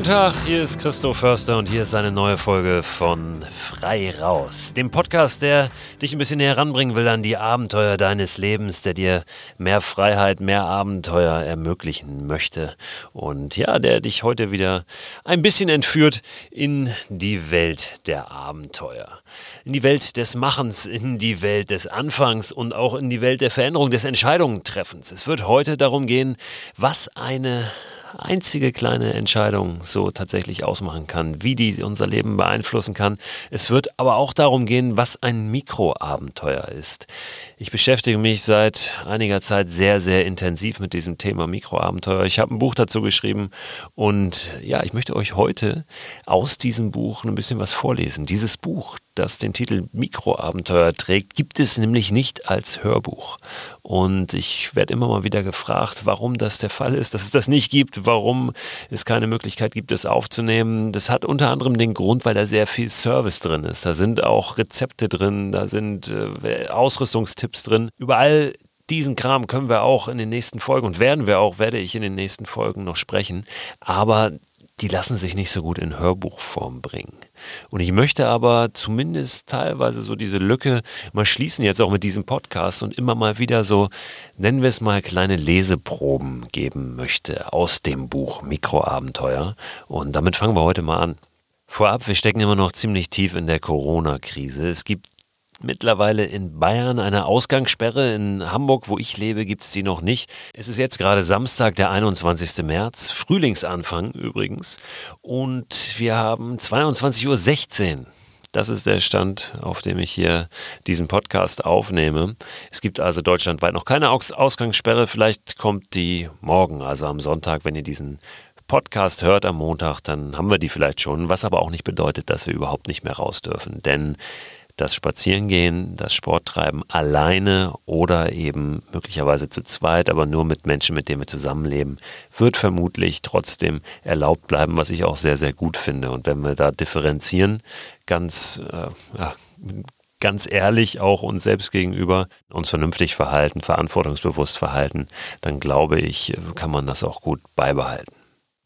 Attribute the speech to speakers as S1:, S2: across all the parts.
S1: Guten Tag, hier ist Christoph Förster und hier ist eine neue Folge von Frei Raus, dem Podcast, der dich ein bisschen näher ranbringen will an die Abenteuer deines Lebens, der dir mehr Freiheit, mehr Abenteuer ermöglichen möchte und ja, der dich heute wieder ein bisschen entführt in die Welt der Abenteuer, in die Welt des Machens, in die Welt des Anfangs und auch in die Welt der Veränderung, des Entscheidungentreffens. Es wird heute darum gehen, was eine einzige kleine Entscheidung so tatsächlich ausmachen kann, wie die unser Leben beeinflussen kann. Es wird aber auch darum gehen, was ein Mikroabenteuer ist. Ich beschäftige mich seit einiger Zeit sehr, sehr intensiv mit diesem Thema Mikroabenteuer. Ich habe ein Buch dazu geschrieben und ja, ich möchte euch heute aus diesem Buch ein bisschen was vorlesen. Dieses Buch, das den Titel Mikroabenteuer trägt, gibt es nämlich nicht als Hörbuch. Und ich werde immer mal wieder gefragt, warum das der Fall ist, dass es das nicht gibt, warum es keine Möglichkeit gibt, es aufzunehmen. Das hat unter anderem den Grund, weil da sehr viel Service drin ist. Da sind auch Rezepte drin, da sind äh, Ausrüstungstipps Tipps drin. Über all diesen Kram können wir auch in den nächsten Folgen und werden wir auch, werde ich in den nächsten Folgen noch sprechen. Aber die lassen sich nicht so gut in Hörbuchform bringen. Und ich möchte aber zumindest teilweise so diese Lücke mal schließen, jetzt auch mit diesem Podcast und immer mal wieder so, nennen wir es mal, kleine Leseproben geben möchte aus dem Buch Mikroabenteuer. Und damit fangen wir heute mal an. Vorab, wir stecken immer noch ziemlich tief in der Corona-Krise. Es gibt mittlerweile in Bayern eine Ausgangssperre. In Hamburg, wo ich lebe, gibt es die noch nicht. Es ist jetzt gerade Samstag, der 21. März, Frühlingsanfang übrigens. Und wir haben 22.16 Uhr. Das ist der Stand, auf dem ich hier diesen Podcast aufnehme. Es gibt also deutschlandweit noch keine Ausgangssperre. Vielleicht kommt die morgen, also am Sonntag, wenn ihr diesen Podcast hört am Montag, dann haben wir die vielleicht schon, was aber auch nicht bedeutet, dass wir überhaupt nicht mehr raus dürfen. Denn das Spazierengehen, das Sporttreiben alleine oder eben möglicherweise zu zweit, aber nur mit Menschen, mit denen wir zusammenleben, wird vermutlich trotzdem erlaubt bleiben, was ich auch sehr, sehr gut finde. Und wenn wir da differenzieren, ganz, äh, ganz ehrlich auch uns selbst gegenüber, uns vernünftig verhalten, verantwortungsbewusst verhalten, dann glaube ich, kann man das auch gut beibehalten.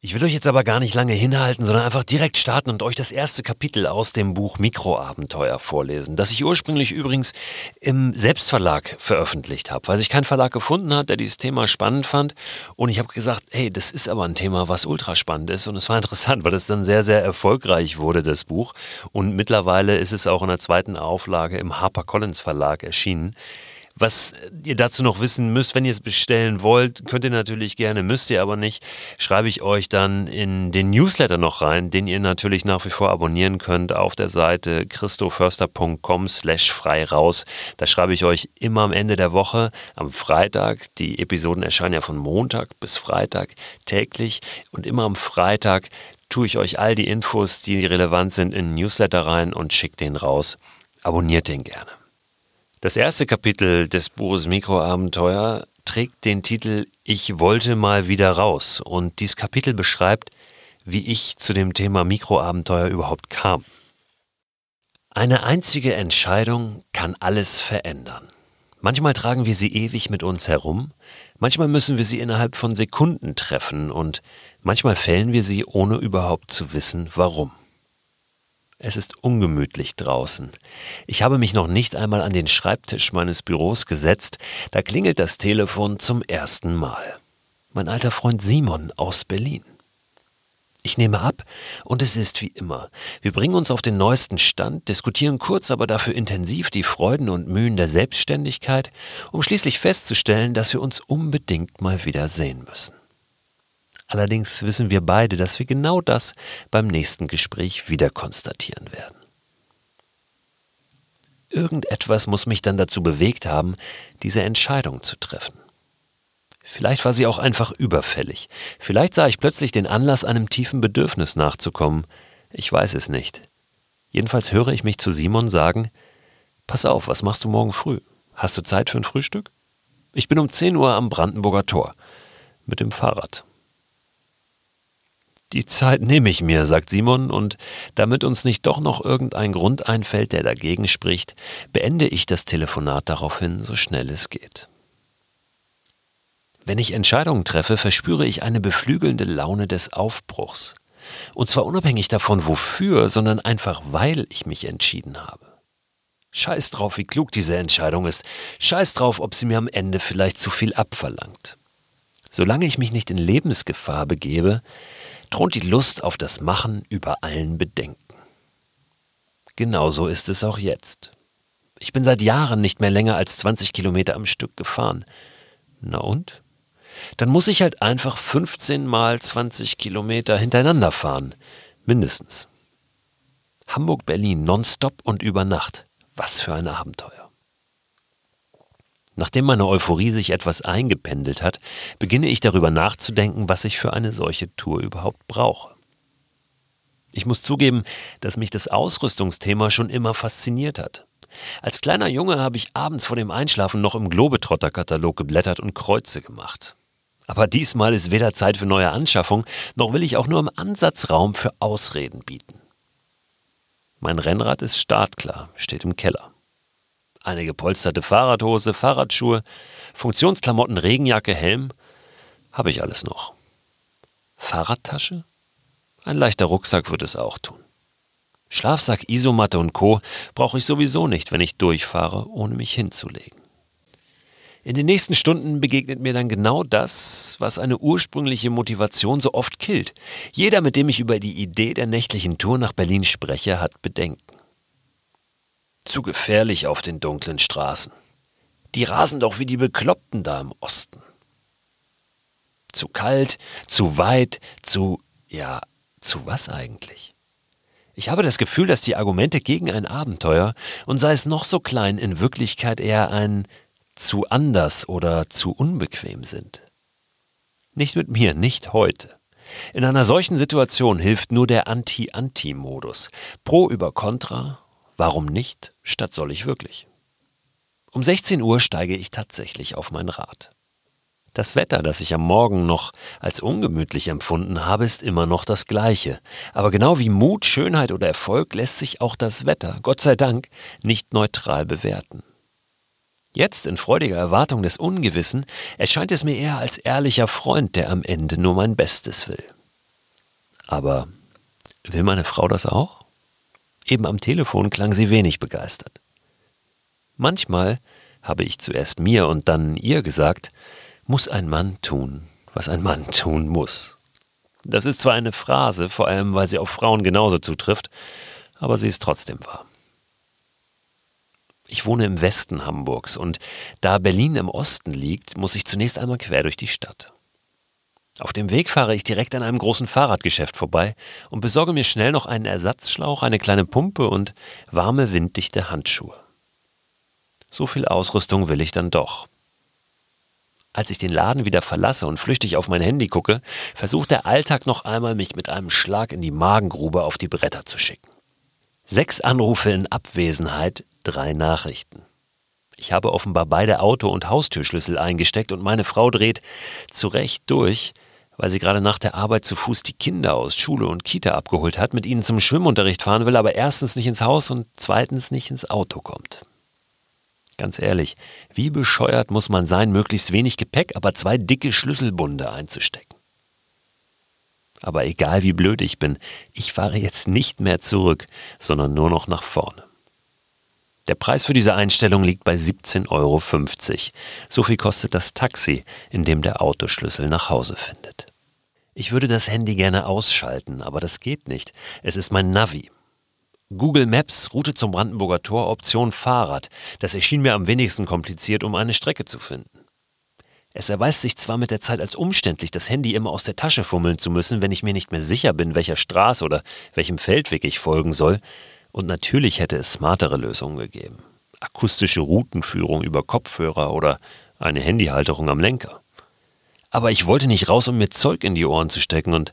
S1: Ich will euch jetzt aber gar nicht lange hinhalten, sondern einfach direkt starten und euch das erste Kapitel aus dem Buch Mikroabenteuer vorlesen, das ich ursprünglich übrigens im Selbstverlag veröffentlicht habe, weil sich kein Verlag gefunden hat, der dieses Thema spannend fand. Und ich habe gesagt, hey, das ist aber ein Thema, was ultra spannend ist. Und es war interessant, weil es dann sehr, sehr erfolgreich wurde, das Buch. Und mittlerweile ist es auch in der zweiten Auflage im HarperCollins Verlag erschienen. Was ihr dazu noch wissen müsst, wenn ihr es bestellen wollt, könnt ihr natürlich gerne, müsst ihr aber nicht, schreibe ich euch dann in den Newsletter noch rein, den ihr natürlich nach wie vor abonnieren könnt auf der Seite christoförster.com slash frei raus. Da schreibe ich euch immer am Ende der Woche, am Freitag, die Episoden erscheinen ja von Montag bis Freitag täglich und immer am Freitag tue ich euch all die Infos, die relevant sind, in den Newsletter rein und schicke den raus. Abonniert den gerne. Das erste Kapitel des Buches Mikroabenteuer trägt den Titel Ich wollte mal wieder raus und dieses Kapitel beschreibt, wie ich zu dem Thema Mikroabenteuer überhaupt kam. Eine einzige Entscheidung kann alles verändern. Manchmal tragen wir sie ewig mit uns herum, manchmal müssen wir sie innerhalb von Sekunden treffen und manchmal fällen wir sie, ohne überhaupt zu wissen, warum. Es ist ungemütlich draußen. Ich habe mich noch nicht einmal an den Schreibtisch meines Büros gesetzt, da klingelt das Telefon zum ersten Mal. Mein alter Freund Simon aus Berlin. Ich nehme ab und es ist wie immer. Wir bringen uns auf den neuesten Stand, diskutieren kurz, aber dafür intensiv die Freuden und Mühen der Selbstständigkeit, um schließlich festzustellen, dass wir uns unbedingt mal wieder sehen müssen. Allerdings wissen wir beide, dass wir genau das beim nächsten Gespräch wieder konstatieren werden. Irgendetwas muss mich dann dazu bewegt haben, diese Entscheidung zu treffen. Vielleicht war sie auch einfach überfällig. Vielleicht sah ich plötzlich den Anlass, einem tiefen Bedürfnis nachzukommen. Ich weiß es nicht. Jedenfalls höre ich mich zu Simon sagen, Pass auf, was machst du morgen früh? Hast du Zeit für ein Frühstück? Ich bin um 10 Uhr am Brandenburger Tor. Mit dem Fahrrad. Die Zeit nehme ich mir, sagt Simon, und damit uns nicht doch noch irgendein Grund einfällt, der dagegen spricht, beende ich das Telefonat daraufhin, so schnell es geht. Wenn ich Entscheidungen treffe, verspüre ich eine beflügelnde Laune des Aufbruchs. Und zwar unabhängig davon, wofür, sondern einfach, weil ich mich entschieden habe. Scheiß drauf, wie klug diese Entscheidung ist. Scheiß drauf, ob sie mir am Ende vielleicht zu viel abverlangt. Solange ich mich nicht in Lebensgefahr begebe, thront die Lust auf das Machen über allen Bedenken. Genauso ist es auch jetzt. Ich bin seit Jahren nicht mehr länger als 20 Kilometer am Stück gefahren. Na und? Dann muss ich halt einfach 15 mal 20 Kilometer hintereinander fahren. Mindestens. Hamburg-Berlin nonstop und über Nacht. Was für ein Abenteuer. Nachdem meine Euphorie sich etwas eingependelt hat, beginne ich darüber nachzudenken, was ich für eine solche Tour überhaupt brauche. Ich muss zugeben, dass mich das Ausrüstungsthema schon immer fasziniert hat. Als kleiner Junge habe ich abends vor dem Einschlafen noch im Globetrotter-Katalog geblättert und Kreuze gemacht. Aber diesmal ist weder Zeit für neue Anschaffung, noch will ich auch nur im Ansatz Raum für Ausreden bieten. Mein Rennrad ist startklar, steht im Keller. Eine gepolsterte Fahrradhose, Fahrradschuhe, Funktionsklamotten, Regenjacke, Helm, habe ich alles noch. Fahrradtasche? Ein leichter Rucksack wird es auch tun. Schlafsack, Isomatte und Co. brauche ich sowieso nicht, wenn ich durchfahre, ohne mich hinzulegen. In den nächsten Stunden begegnet mir dann genau das, was eine ursprüngliche Motivation so oft killt. Jeder, mit dem ich über die Idee der nächtlichen Tour nach Berlin spreche, hat Bedenken. Zu gefährlich auf den dunklen Straßen. Die rasen doch wie die Bekloppten da im Osten. Zu kalt, zu weit, zu, ja, zu was eigentlich? Ich habe das Gefühl, dass die Argumente gegen ein Abenteuer, und sei es noch so klein, in Wirklichkeit eher ein zu anders oder zu unbequem sind. Nicht mit mir, nicht heute. In einer solchen Situation hilft nur der Anti-Anti-Modus. Pro über Contra, warum nicht, statt soll ich wirklich. Um 16 Uhr steige ich tatsächlich auf mein Rad. Das Wetter, das ich am Morgen noch als ungemütlich empfunden habe, ist immer noch das gleiche. Aber genau wie Mut, Schönheit oder Erfolg lässt sich auch das Wetter, Gott sei Dank, nicht neutral bewerten. Jetzt, in freudiger Erwartung des Ungewissen, erscheint es mir eher als ehrlicher Freund, der am Ende nur mein Bestes will. Aber will meine Frau das auch? Eben am Telefon klang sie wenig begeistert. Manchmal habe ich zuerst mir und dann ihr gesagt, muss ein Mann tun, was ein Mann tun muss. Das ist zwar eine Phrase, vor allem weil sie auf Frauen genauso zutrifft, aber sie ist trotzdem wahr. Ich wohne im Westen Hamburgs und da Berlin im Osten liegt, muss ich zunächst einmal quer durch die Stadt. Auf dem Weg fahre ich direkt an einem großen Fahrradgeschäft vorbei und besorge mir schnell noch einen Ersatzschlauch, eine kleine Pumpe und warme, winddichte Handschuhe. So viel Ausrüstung will ich dann doch. Als ich den Laden wieder verlasse und flüchtig auf mein Handy gucke, versucht der Alltag noch einmal, mich mit einem Schlag in die Magengrube auf die Bretter zu schicken. Sechs Anrufe in Abwesenheit, drei Nachrichten. Ich habe offenbar beide Auto- und Haustürschlüssel eingesteckt und meine Frau dreht zu Recht durch, weil sie gerade nach der Arbeit zu Fuß die Kinder aus Schule und Kita abgeholt hat, mit ihnen zum Schwimmunterricht fahren will, aber erstens nicht ins Haus und zweitens nicht ins Auto kommt. Ganz ehrlich, wie bescheuert muss man sein, möglichst wenig Gepäck, aber zwei dicke Schlüsselbunde einzustecken? Aber egal wie blöd ich bin, ich fahre jetzt nicht mehr zurück, sondern nur noch nach vorne. Der Preis für diese Einstellung liegt bei 17,50 Euro. So viel kostet das Taxi, in dem der Autoschlüssel nach Hause findet. Ich würde das Handy gerne ausschalten, aber das geht nicht. Es ist mein Navi. Google Maps, Route zum Brandenburger Tor, Option Fahrrad. Das erschien mir am wenigsten kompliziert, um eine Strecke zu finden. Es erweist sich zwar mit der Zeit als umständlich, das Handy immer aus der Tasche fummeln zu müssen, wenn ich mir nicht mehr sicher bin, welcher Straße oder welchem Feldweg ich folgen soll. Und natürlich hätte es smartere Lösungen gegeben. Akustische Routenführung über Kopfhörer oder eine Handyhalterung am Lenker. Aber ich wollte nicht raus, um mir Zeug in die Ohren zu stecken und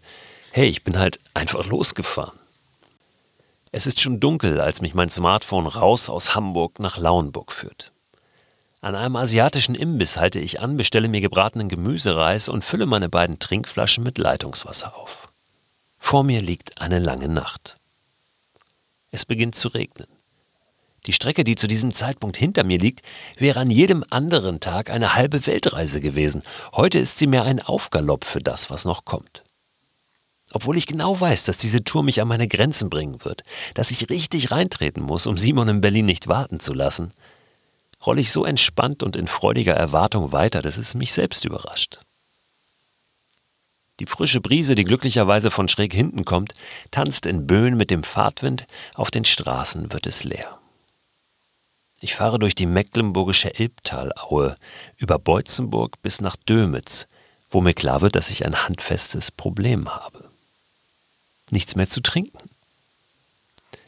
S1: hey, ich bin halt einfach losgefahren. Es ist schon dunkel, als mich mein Smartphone raus aus Hamburg nach Lauenburg führt. An einem asiatischen Imbiss halte ich an, bestelle mir gebratenen Gemüsereis und fülle meine beiden Trinkflaschen mit Leitungswasser auf. Vor mir liegt eine lange Nacht. Es beginnt zu regnen. Die Strecke, die zu diesem Zeitpunkt hinter mir liegt, wäre an jedem anderen Tag eine halbe Weltreise gewesen. Heute ist sie mehr ein Aufgalopp für das, was noch kommt. Obwohl ich genau weiß, dass diese Tour mich an meine Grenzen bringen wird, dass ich richtig reintreten muss, um Simon in Berlin nicht warten zu lassen, rolle ich so entspannt und in freudiger Erwartung weiter, dass es mich selbst überrascht. Die frische Brise, die glücklicherweise von schräg hinten kommt, tanzt in Böen mit dem Fahrtwind, auf den Straßen wird es leer. Ich fahre durch die mecklenburgische Elbtalaue, über Beutzenburg bis nach Dömitz, wo mir klar wird, dass ich ein handfestes Problem habe. Nichts mehr zu trinken.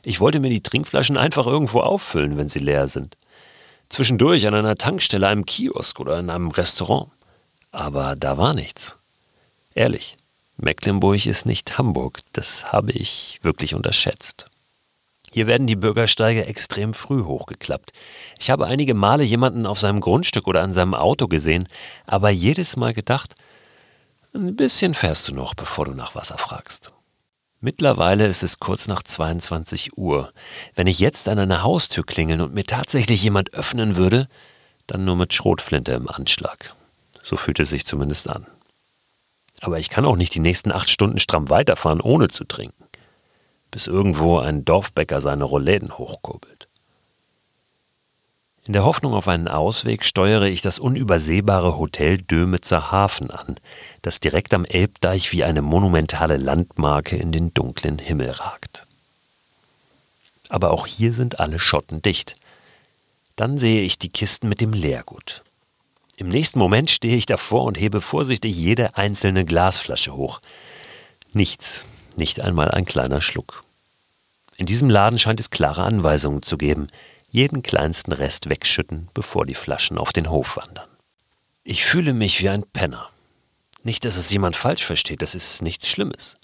S1: Ich wollte mir die Trinkflaschen einfach irgendwo auffüllen, wenn sie leer sind. Zwischendurch an einer Tankstelle, einem Kiosk oder in einem Restaurant. Aber da war nichts. Ehrlich, Mecklenburg ist nicht Hamburg, das habe ich wirklich unterschätzt. Hier werden die Bürgersteige extrem früh hochgeklappt. Ich habe einige Male jemanden auf seinem Grundstück oder an seinem Auto gesehen, aber jedes Mal gedacht, ein bisschen fährst du noch, bevor du nach Wasser fragst. Mittlerweile ist es kurz nach 22 Uhr. Wenn ich jetzt an eine Haustür klingeln und mir tatsächlich jemand öffnen würde, dann nur mit Schrotflinte im Anschlag. So fühlt es sich zumindest an. Aber ich kann auch nicht die nächsten acht Stunden stramm weiterfahren, ohne zu trinken bis irgendwo ein Dorfbäcker seine Roläden hochkurbelt. In der Hoffnung auf einen Ausweg steuere ich das unübersehbare Hotel Dömitzer Hafen an, das direkt am Elbdeich wie eine monumentale Landmarke in den dunklen Himmel ragt. Aber auch hier sind alle Schotten dicht. Dann sehe ich die Kisten mit dem Leergut. Im nächsten Moment stehe ich davor und hebe vorsichtig jede einzelne Glasflasche hoch. Nichts, nicht einmal ein kleiner Schluck. In diesem Laden scheint es klare Anweisungen zu geben. Jeden kleinsten Rest wegschütten, bevor die Flaschen auf den Hof wandern. Ich fühle mich wie ein Penner. Nicht, dass es jemand falsch versteht, das ist nichts Schlimmes.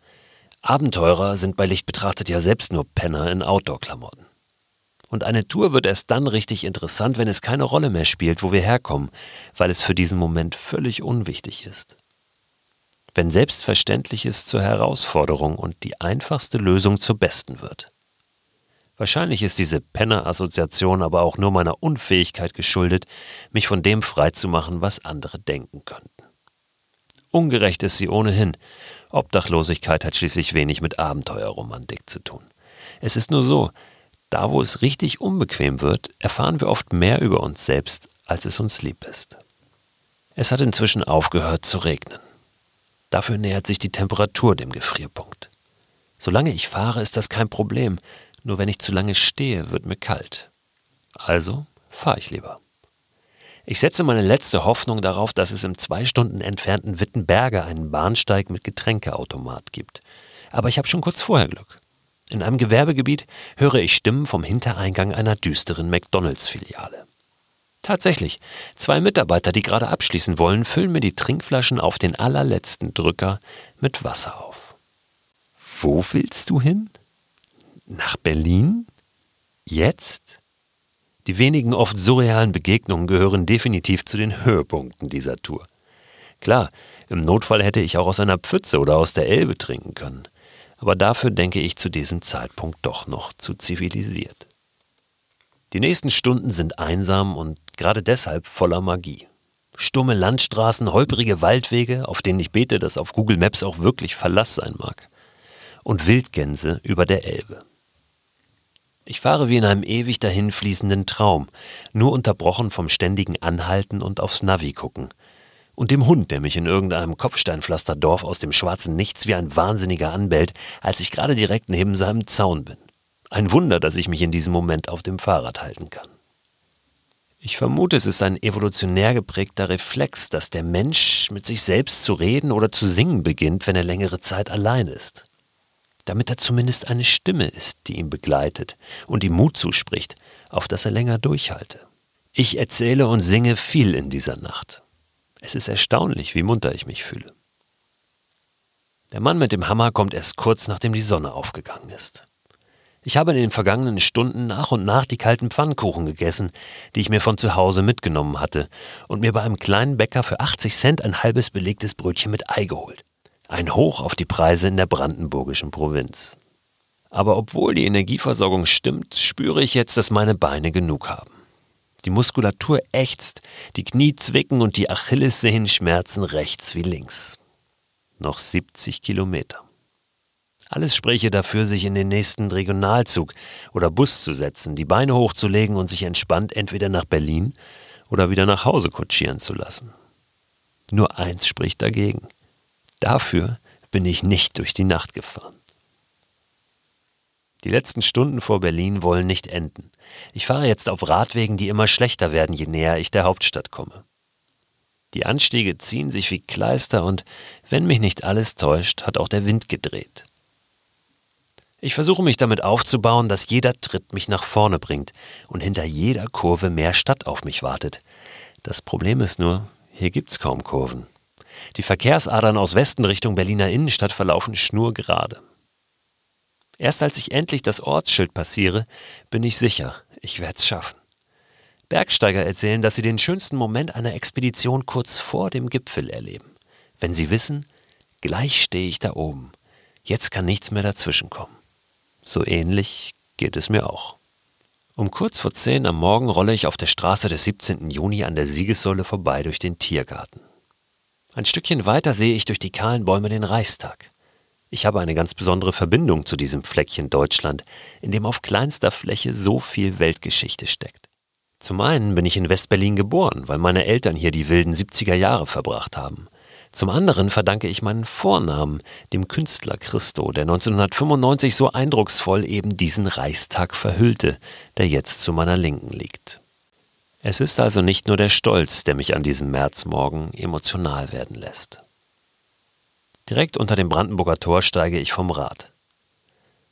S1: Abenteurer sind bei Licht betrachtet ja selbst nur Penner in Outdoor-Klamotten. Und eine Tour wird erst dann richtig interessant, wenn es keine Rolle mehr spielt, wo wir herkommen, weil es für diesen Moment völlig unwichtig ist wenn Selbstverständliches zur Herausforderung und die einfachste Lösung zur besten wird. Wahrscheinlich ist diese Penner-Assoziation aber auch nur meiner Unfähigkeit geschuldet, mich von dem freizumachen, was andere denken könnten. Ungerecht ist sie ohnehin. Obdachlosigkeit hat schließlich wenig mit Abenteuerromantik zu tun. Es ist nur so, da wo es richtig unbequem wird, erfahren wir oft mehr über uns selbst, als es uns lieb ist. Es hat inzwischen aufgehört zu regnen. Dafür nähert sich die Temperatur dem Gefrierpunkt. Solange ich fahre, ist das kein Problem, nur wenn ich zu lange stehe, wird mir kalt. Also fahre ich lieber. Ich setze meine letzte Hoffnung darauf, dass es im zwei Stunden entfernten Wittenberge einen Bahnsteig mit Getränkeautomat gibt. Aber ich habe schon kurz vorher Glück. In einem Gewerbegebiet höre ich Stimmen vom Hintereingang einer düsteren McDonalds-Filiale. Tatsächlich, zwei Mitarbeiter, die gerade abschließen wollen, füllen mir die Trinkflaschen auf den allerletzten Drücker mit Wasser auf. Wo willst du hin? Nach Berlin? Jetzt? Die wenigen oft surrealen Begegnungen gehören definitiv zu den Höhepunkten dieser Tour. Klar, im Notfall hätte ich auch aus einer Pfütze oder aus der Elbe trinken können, aber dafür denke ich zu diesem Zeitpunkt doch noch zu zivilisiert. Die nächsten Stunden sind einsam und gerade deshalb voller Magie. Stumme Landstraßen, holprige Waldwege, auf denen ich bete, dass auf Google Maps auch wirklich Verlass sein mag. Und Wildgänse über der Elbe. Ich fahre wie in einem ewig dahinfließenden Traum, nur unterbrochen vom ständigen Anhalten und aufs Navi gucken. Und dem Hund, der mich in irgendeinem Kopfsteinpflasterdorf aus dem schwarzen Nichts wie ein Wahnsinniger anbellt, als ich gerade direkt neben seinem Zaun bin. Ein Wunder, dass ich mich in diesem Moment auf dem Fahrrad halten kann. Ich vermute, es ist ein evolutionär geprägter Reflex, dass der Mensch mit sich selbst zu reden oder zu singen beginnt, wenn er längere Zeit allein ist. Damit er zumindest eine Stimme ist, die ihn begleitet und ihm Mut zuspricht, auf dass er länger durchhalte. Ich erzähle und singe viel in dieser Nacht. Es ist erstaunlich, wie munter ich mich fühle. Der Mann mit dem Hammer kommt erst kurz nachdem die Sonne aufgegangen ist. Ich habe in den vergangenen Stunden nach und nach die kalten Pfannkuchen gegessen, die ich mir von zu Hause mitgenommen hatte, und mir bei einem kleinen Bäcker für 80 Cent ein halbes belegtes Brötchen mit Ei geholt. Ein Hoch auf die Preise in der brandenburgischen Provinz. Aber obwohl die Energieversorgung stimmt, spüre ich jetzt, dass meine Beine genug haben. Die Muskulatur ächzt, die Knie zwicken und die Achillessehnen schmerzen rechts wie links. Noch 70 Kilometer. Alles spräche dafür, sich in den nächsten Regionalzug oder Bus zu setzen, die Beine hochzulegen und sich entspannt entweder nach Berlin oder wieder nach Hause kutschieren zu lassen. Nur eins spricht dagegen. Dafür bin ich nicht durch die Nacht gefahren. Die letzten Stunden vor Berlin wollen nicht enden. Ich fahre jetzt auf Radwegen, die immer schlechter werden, je näher ich der Hauptstadt komme. Die Anstiege ziehen sich wie Kleister und, wenn mich nicht alles täuscht, hat auch der Wind gedreht. Ich versuche mich damit aufzubauen, dass jeder Tritt mich nach vorne bringt und hinter jeder Kurve mehr Stadt auf mich wartet. Das Problem ist nur, hier gibt's kaum Kurven. Die Verkehrsadern aus Westen Richtung Berliner Innenstadt verlaufen schnurgerade. Erst als ich endlich das Ortsschild passiere, bin ich sicher, ich werde es schaffen. Bergsteiger erzählen, dass sie den schönsten Moment einer Expedition kurz vor dem Gipfel erleben. Wenn sie wissen, gleich stehe ich da oben. Jetzt kann nichts mehr dazwischenkommen. So ähnlich geht es mir auch. Um kurz vor zehn am Morgen rolle ich auf der Straße des 17. Juni an der Siegessäule vorbei durch den Tiergarten. Ein Stückchen weiter sehe ich durch die kahlen Bäume den Reichstag. Ich habe eine ganz besondere Verbindung zu diesem Fleckchen Deutschland, in dem auf kleinster Fläche so viel Weltgeschichte steckt. Zum einen bin ich in Westberlin geboren, weil meine Eltern hier die wilden 70er Jahre verbracht haben. Zum anderen verdanke ich meinen Vornamen dem Künstler Christo, der 1995 so eindrucksvoll eben diesen Reichstag verhüllte, der jetzt zu meiner Linken liegt. Es ist also nicht nur der Stolz, der mich an diesem Märzmorgen emotional werden lässt. Direkt unter dem Brandenburger Tor steige ich vom Rad.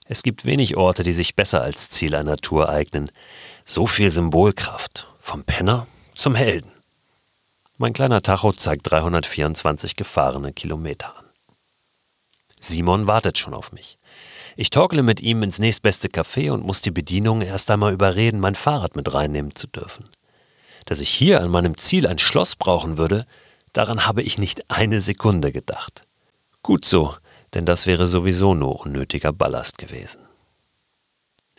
S1: Es gibt wenig Orte, die sich besser als Ziel einer Tour eignen. So viel Symbolkraft. Vom Penner zum Helden. Mein kleiner Tacho zeigt 324 gefahrene Kilometer an. Simon wartet schon auf mich. Ich torkle mit ihm ins nächstbeste Café und muss die Bedienung erst einmal überreden, mein Fahrrad mit reinnehmen zu dürfen. Dass ich hier an meinem Ziel ein Schloss brauchen würde, daran habe ich nicht eine Sekunde gedacht. Gut so, denn das wäre sowieso nur unnötiger Ballast gewesen.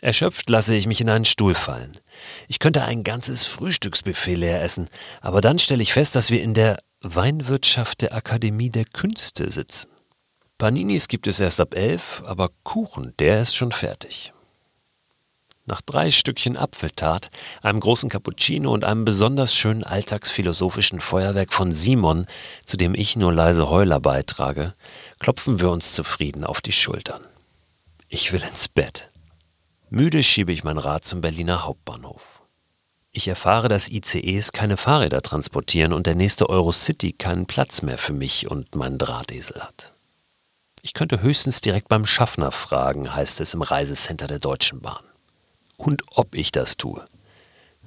S1: Erschöpft lasse ich mich in einen Stuhl fallen. Ich könnte ein ganzes Frühstücksbuffet leer essen, aber dann stelle ich fest, dass wir in der Weinwirtschaft der Akademie der Künste sitzen. Paninis gibt es erst ab elf, aber Kuchen, der ist schon fertig. Nach drei Stückchen Apfeltart, einem großen Cappuccino und einem besonders schönen alltagsphilosophischen Feuerwerk von Simon, zu dem ich nur leise Heuler beitrage, klopfen wir uns zufrieden auf die Schultern. Ich will ins Bett. Müde schiebe ich mein Rad zum Berliner Hauptbahnhof. Ich erfahre, dass ICEs keine Fahrräder transportieren und der nächste Eurocity keinen Platz mehr für mich und meinen Drahtesel hat. Ich könnte höchstens direkt beim Schaffner fragen, heißt es im Reisecenter der Deutschen Bahn und ob ich das tue.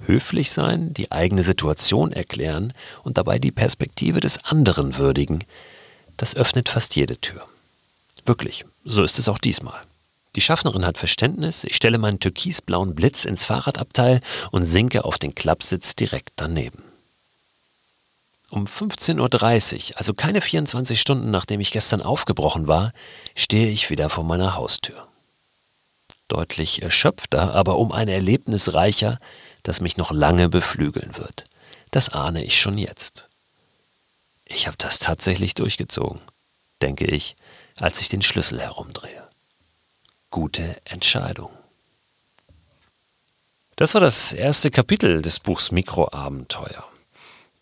S1: Höflich sein, die eigene Situation erklären und dabei die Perspektive des anderen würdigen, das öffnet fast jede Tür. Wirklich, so ist es auch diesmal. Die Schaffnerin hat Verständnis, ich stelle meinen türkisblauen Blitz ins Fahrradabteil und sinke auf den Klappsitz direkt daneben. Um 15.30 Uhr, also keine 24 Stunden nachdem ich gestern aufgebrochen war, stehe ich wieder vor meiner Haustür deutlich erschöpfter, aber um ein Erlebnis reicher, das mich noch lange beflügeln wird. Das ahne ich schon jetzt. Ich habe das tatsächlich durchgezogen, denke ich, als ich den Schlüssel herumdrehe. Gute Entscheidung. Das war das erste Kapitel des Buchs Mikroabenteuer.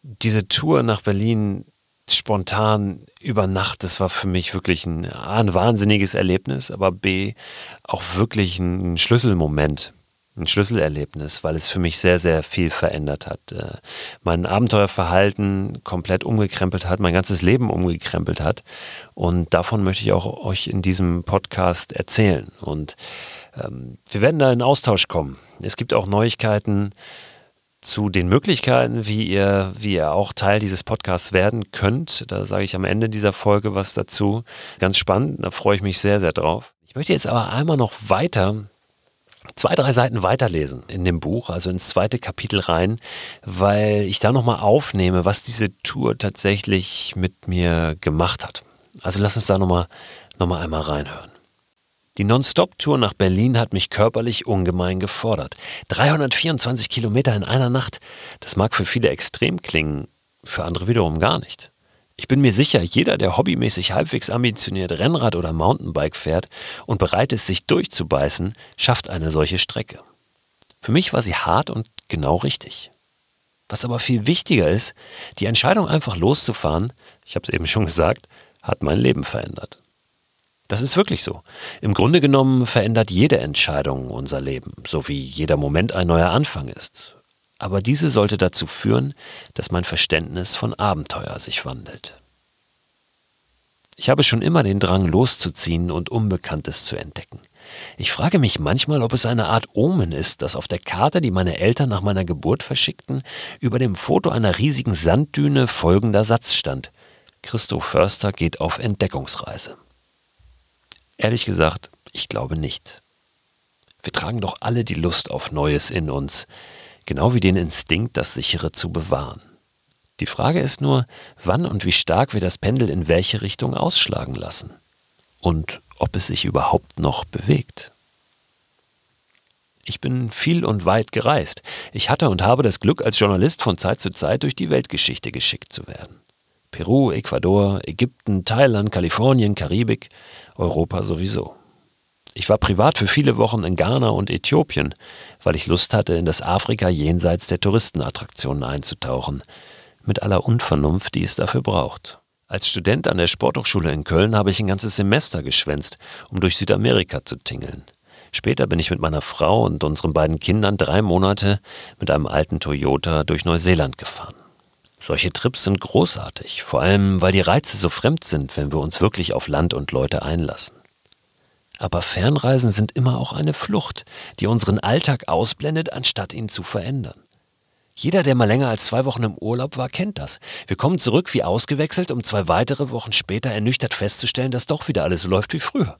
S1: Diese Tour nach Berlin spontan über Nacht, das war für mich wirklich ein, A, ein wahnsinniges Erlebnis, aber B, auch wirklich ein Schlüsselmoment, ein Schlüsselerlebnis, weil es für mich sehr, sehr viel verändert hat. Äh, mein Abenteuerverhalten komplett umgekrempelt hat, mein ganzes Leben umgekrempelt hat. Und davon möchte ich auch euch in diesem Podcast erzählen. Und ähm, wir werden da in Austausch kommen. Es gibt auch Neuigkeiten zu den Möglichkeiten, wie ihr, wie ihr auch Teil dieses Podcasts werden könnt. Da sage ich am Ende dieser Folge was dazu. Ganz spannend, da freue ich mich sehr, sehr drauf. Ich möchte jetzt aber einmal noch weiter, zwei, drei Seiten weiterlesen in dem Buch, also ins zweite Kapitel rein, weil ich da nochmal aufnehme, was diese Tour tatsächlich mit mir gemacht hat. Also lass uns da nochmal noch mal einmal reinhören. Die Non-Stop-Tour nach Berlin hat mich körperlich ungemein gefordert. 324 Kilometer in einer Nacht, das mag für viele extrem klingen, für andere wiederum gar nicht. Ich bin mir sicher, jeder, der hobbymäßig halbwegs ambitioniert Rennrad oder Mountainbike fährt und bereit ist, sich durchzubeißen, schafft eine solche Strecke. Für mich war sie hart und genau richtig. Was aber viel wichtiger ist, die Entscheidung einfach loszufahren, ich habe es eben schon gesagt, hat mein Leben verändert. Das ist wirklich so. Im Grunde genommen verändert jede Entscheidung unser Leben, so wie jeder Moment ein neuer Anfang ist aber diese sollte dazu führen, dass mein Verständnis von Abenteuer sich wandelt. Ich habe schon immer den Drang loszuziehen und Unbekanntes zu entdecken. Ich frage mich manchmal, ob es eine Art Omen ist, dass auf der Karte, die meine Eltern nach meiner Geburt verschickten, über dem Foto einer riesigen Sanddüne folgender Satz stand. Christo Förster geht auf Entdeckungsreise. Ehrlich gesagt, ich glaube nicht. Wir tragen doch alle die Lust auf Neues in uns genau wie den Instinkt, das Sichere zu bewahren. Die Frage ist nur, wann und wie stark wir das Pendel in welche Richtung ausschlagen lassen und ob es sich überhaupt noch bewegt. Ich bin viel und weit gereist. Ich hatte und habe das Glück, als Journalist von Zeit zu Zeit durch die Weltgeschichte geschickt zu werden. Peru, Ecuador, Ägypten, Thailand, Kalifornien, Karibik, Europa sowieso. Ich war privat für viele Wochen in Ghana und Äthiopien, weil ich Lust hatte, in das Afrika jenseits der Touristenattraktionen einzutauchen, mit aller Unvernunft, die es dafür braucht. Als Student an der Sporthochschule in Köln habe ich ein ganzes Semester geschwänzt, um durch Südamerika zu tingeln. Später bin ich mit meiner Frau und unseren beiden Kindern drei Monate mit einem alten Toyota durch Neuseeland gefahren. Solche Trips sind großartig, vor allem weil die Reize so fremd sind, wenn wir uns wirklich auf Land und Leute einlassen. Aber Fernreisen sind immer auch eine Flucht, die unseren Alltag ausblendet, anstatt ihn zu verändern. Jeder, der mal länger als zwei Wochen im Urlaub war, kennt das. Wir kommen zurück wie ausgewechselt, um zwei weitere Wochen später ernüchtert festzustellen, dass doch wieder alles so läuft wie früher.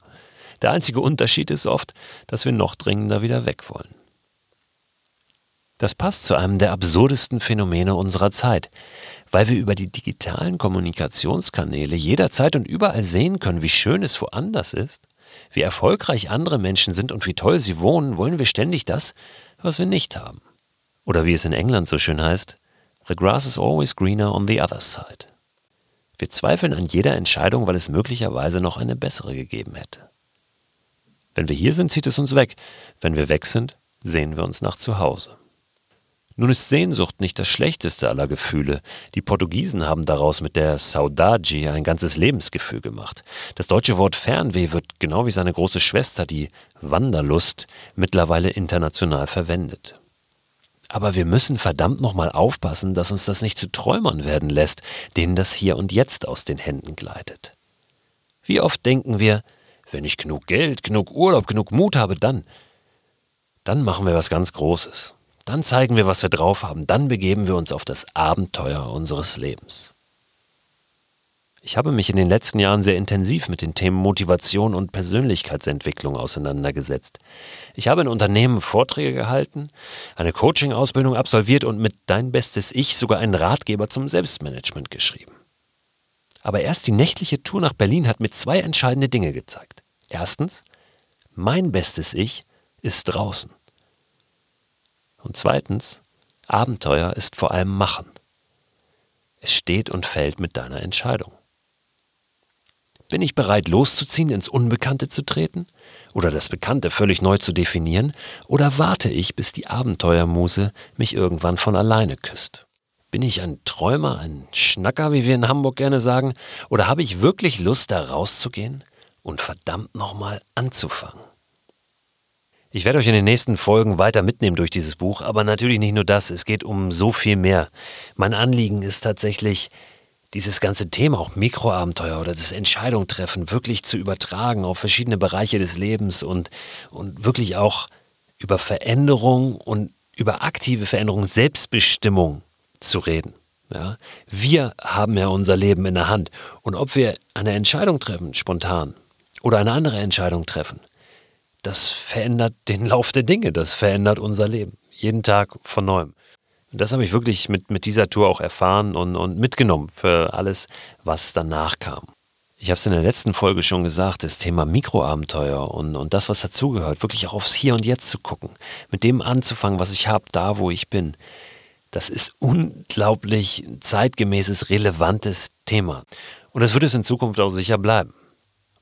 S1: Der einzige Unterschied ist oft, dass wir noch dringender wieder weg wollen. Das passt zu einem der absurdesten Phänomene unserer Zeit, weil wir über die digitalen Kommunikationskanäle jederzeit und überall sehen können, wie schön es woanders ist wie erfolgreich andere Menschen sind und wie toll sie wohnen, wollen wir ständig das, was wir nicht haben. Oder wie es in England so schön heißt, The grass is always greener on the other side. Wir zweifeln an jeder Entscheidung, weil es möglicherweise noch eine bessere gegeben hätte. Wenn wir hier sind, zieht es uns weg. Wenn wir weg sind, sehen wir uns nach zu Hause. Nun ist Sehnsucht nicht das schlechteste aller Gefühle. Die Portugiesen haben daraus mit der Saudade ein ganzes Lebensgefühl gemacht. Das deutsche Wort Fernweh wird genau wie seine große Schwester, die Wanderlust, mittlerweile international verwendet. Aber wir müssen verdammt nochmal aufpassen, dass uns das nicht zu Träumern werden lässt, denen das Hier und Jetzt aus den Händen gleitet. Wie oft denken wir, wenn ich genug Geld, genug Urlaub, genug Mut habe, dann, dann machen wir was ganz Großes. Dann zeigen wir, was wir drauf haben. Dann begeben wir uns auf das Abenteuer unseres Lebens. Ich habe mich in den letzten Jahren sehr intensiv mit den Themen Motivation und Persönlichkeitsentwicklung auseinandergesetzt. Ich habe in Unternehmen Vorträge gehalten, eine Coaching-Ausbildung absolviert und mit Dein bestes Ich sogar einen Ratgeber zum Selbstmanagement geschrieben. Aber erst die nächtliche Tour nach Berlin hat mir zwei entscheidende Dinge gezeigt. Erstens, mein bestes Ich ist draußen. Und zweitens, Abenteuer ist vor allem Machen. Es steht und fällt mit deiner Entscheidung. Bin ich bereit loszuziehen, ins Unbekannte zu treten oder das Bekannte völlig neu zu definieren, oder warte ich, bis die Abenteuermuse mich irgendwann von alleine küsst? Bin ich ein Träumer, ein Schnacker, wie wir in Hamburg gerne sagen, oder habe ich wirklich Lust, da rauszugehen und verdammt nochmal anzufangen? Ich werde euch in den nächsten Folgen weiter mitnehmen durch dieses Buch, aber natürlich nicht nur das, es geht um so viel mehr. Mein Anliegen ist tatsächlich, dieses ganze Thema, auch Mikroabenteuer oder das Entscheidung treffen, wirklich zu übertragen auf verschiedene Bereiche des Lebens und, und wirklich auch über Veränderung und über aktive Veränderung, Selbstbestimmung zu reden. Ja? Wir haben ja unser Leben in der Hand. Und ob wir eine Entscheidung treffen, spontan, oder eine andere Entscheidung treffen, das verändert den Lauf der Dinge, das verändert unser Leben. Jeden Tag von neuem. Und das habe ich wirklich mit, mit dieser Tour auch erfahren und, und mitgenommen für alles, was danach kam. Ich habe es in der letzten Folge schon gesagt, das Thema Mikroabenteuer und, und das, was dazugehört, wirklich auch aufs Hier und Jetzt zu gucken, mit dem anzufangen, was ich habe, da, wo ich bin. Das ist unglaublich zeitgemäßes, relevantes Thema. Und das wird es in Zukunft auch sicher bleiben.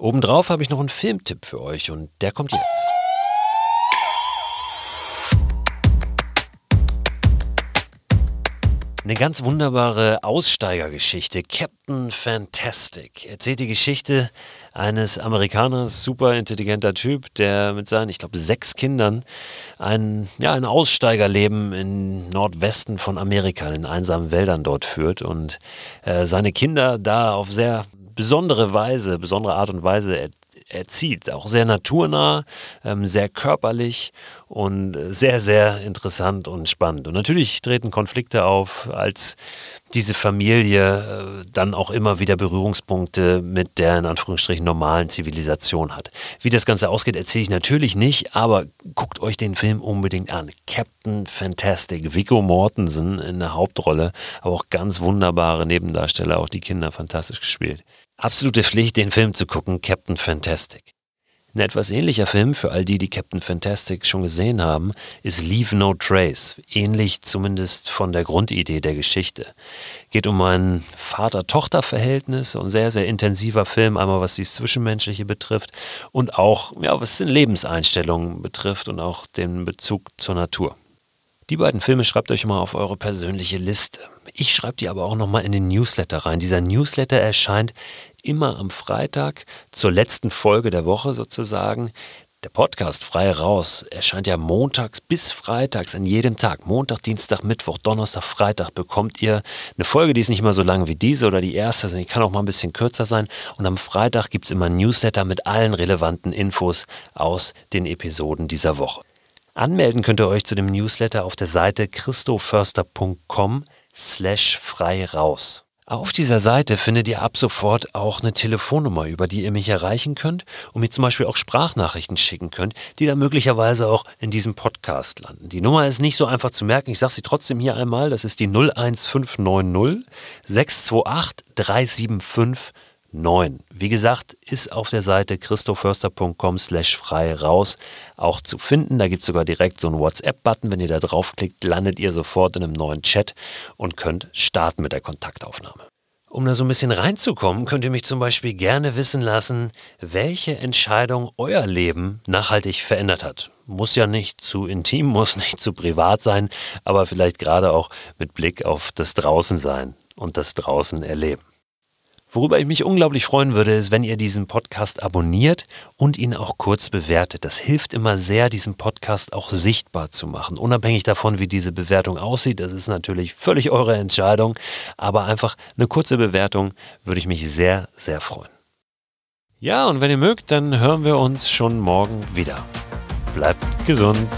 S1: Obendrauf habe ich noch einen Filmtipp für euch und der kommt jetzt. Eine ganz wunderbare Aussteigergeschichte. Captain Fantastic erzählt die Geschichte eines Amerikaners, super intelligenter Typ, der mit seinen, ich glaube, sechs Kindern ein, ja, ein Aussteigerleben im Nordwesten von Amerika, in einsamen Wäldern dort führt und äh, seine Kinder da auf sehr besondere Weise, besondere Art und Weise er, erzieht. Auch sehr naturnah, ähm, sehr körperlich und sehr, sehr interessant und spannend. Und natürlich treten Konflikte auf, als diese Familie äh, dann auch immer wieder Berührungspunkte mit der in Anführungsstrichen normalen Zivilisation hat. Wie das Ganze ausgeht, erzähle ich natürlich nicht, aber guckt euch den Film unbedingt an. Captain Fantastic, Vico Mortensen in der Hauptrolle, aber auch ganz wunderbare Nebendarsteller, auch die Kinder fantastisch gespielt. Absolute Pflicht, den Film zu gucken, Captain Fantastic. Ein etwas ähnlicher Film für all die, die Captain Fantastic schon gesehen haben, ist Leave No Trace. Ähnlich zumindest von der Grundidee der Geschichte. Geht um ein Vater-Tochter-Verhältnis und sehr, sehr intensiver Film, einmal was das Zwischenmenschliche betrifft und auch, ja, was den Lebenseinstellungen betrifft und auch den Bezug zur Natur. Die beiden Filme schreibt euch mal auf eure persönliche Liste. Ich schreibe die aber auch nochmal in den Newsletter rein. Dieser Newsletter erscheint immer am Freitag zur letzten Folge der Woche sozusagen. Der Podcast Frei Raus erscheint ja montags bis freitags an jedem Tag. Montag, Dienstag, Mittwoch, Donnerstag, Freitag bekommt ihr eine Folge, die ist nicht mal so lang wie diese oder die erste, sondern die kann auch mal ein bisschen kürzer sein. Und am Freitag gibt es immer ein Newsletter mit allen relevanten Infos aus den Episoden dieser Woche. Anmelden könnt ihr euch zu dem Newsletter auf der Seite christoförster.com slash frei raus. Auf dieser Seite findet ihr ab sofort auch eine Telefonnummer, über die ihr mich erreichen könnt und mir zum Beispiel auch Sprachnachrichten schicken könnt, die dann möglicherweise auch in diesem Podcast landen. Die Nummer ist nicht so einfach zu merken, ich sage sie trotzdem hier einmal, das ist die 01590 628 375 9. Wie gesagt, ist auf der Seite christoförster.com slash frei raus auch zu finden. Da gibt es sogar direkt so einen WhatsApp-Button. Wenn ihr da draufklickt, landet ihr sofort in einem neuen Chat und könnt starten mit der Kontaktaufnahme. Um da so ein bisschen reinzukommen, könnt ihr mich zum Beispiel gerne wissen lassen, welche Entscheidung euer Leben nachhaltig verändert hat. Muss ja nicht zu intim, muss nicht zu privat sein, aber vielleicht gerade auch mit Blick auf das Draußensein und das Draußen erleben. Worüber ich mich unglaublich freuen würde, ist, wenn ihr diesen Podcast abonniert und ihn auch kurz bewertet. Das hilft immer sehr, diesen Podcast auch sichtbar zu machen. Unabhängig davon, wie diese Bewertung aussieht, das ist natürlich völlig eure Entscheidung, aber einfach eine kurze Bewertung würde ich mich sehr, sehr freuen. Ja, und wenn ihr mögt, dann hören wir uns schon morgen wieder. Bleibt gesund.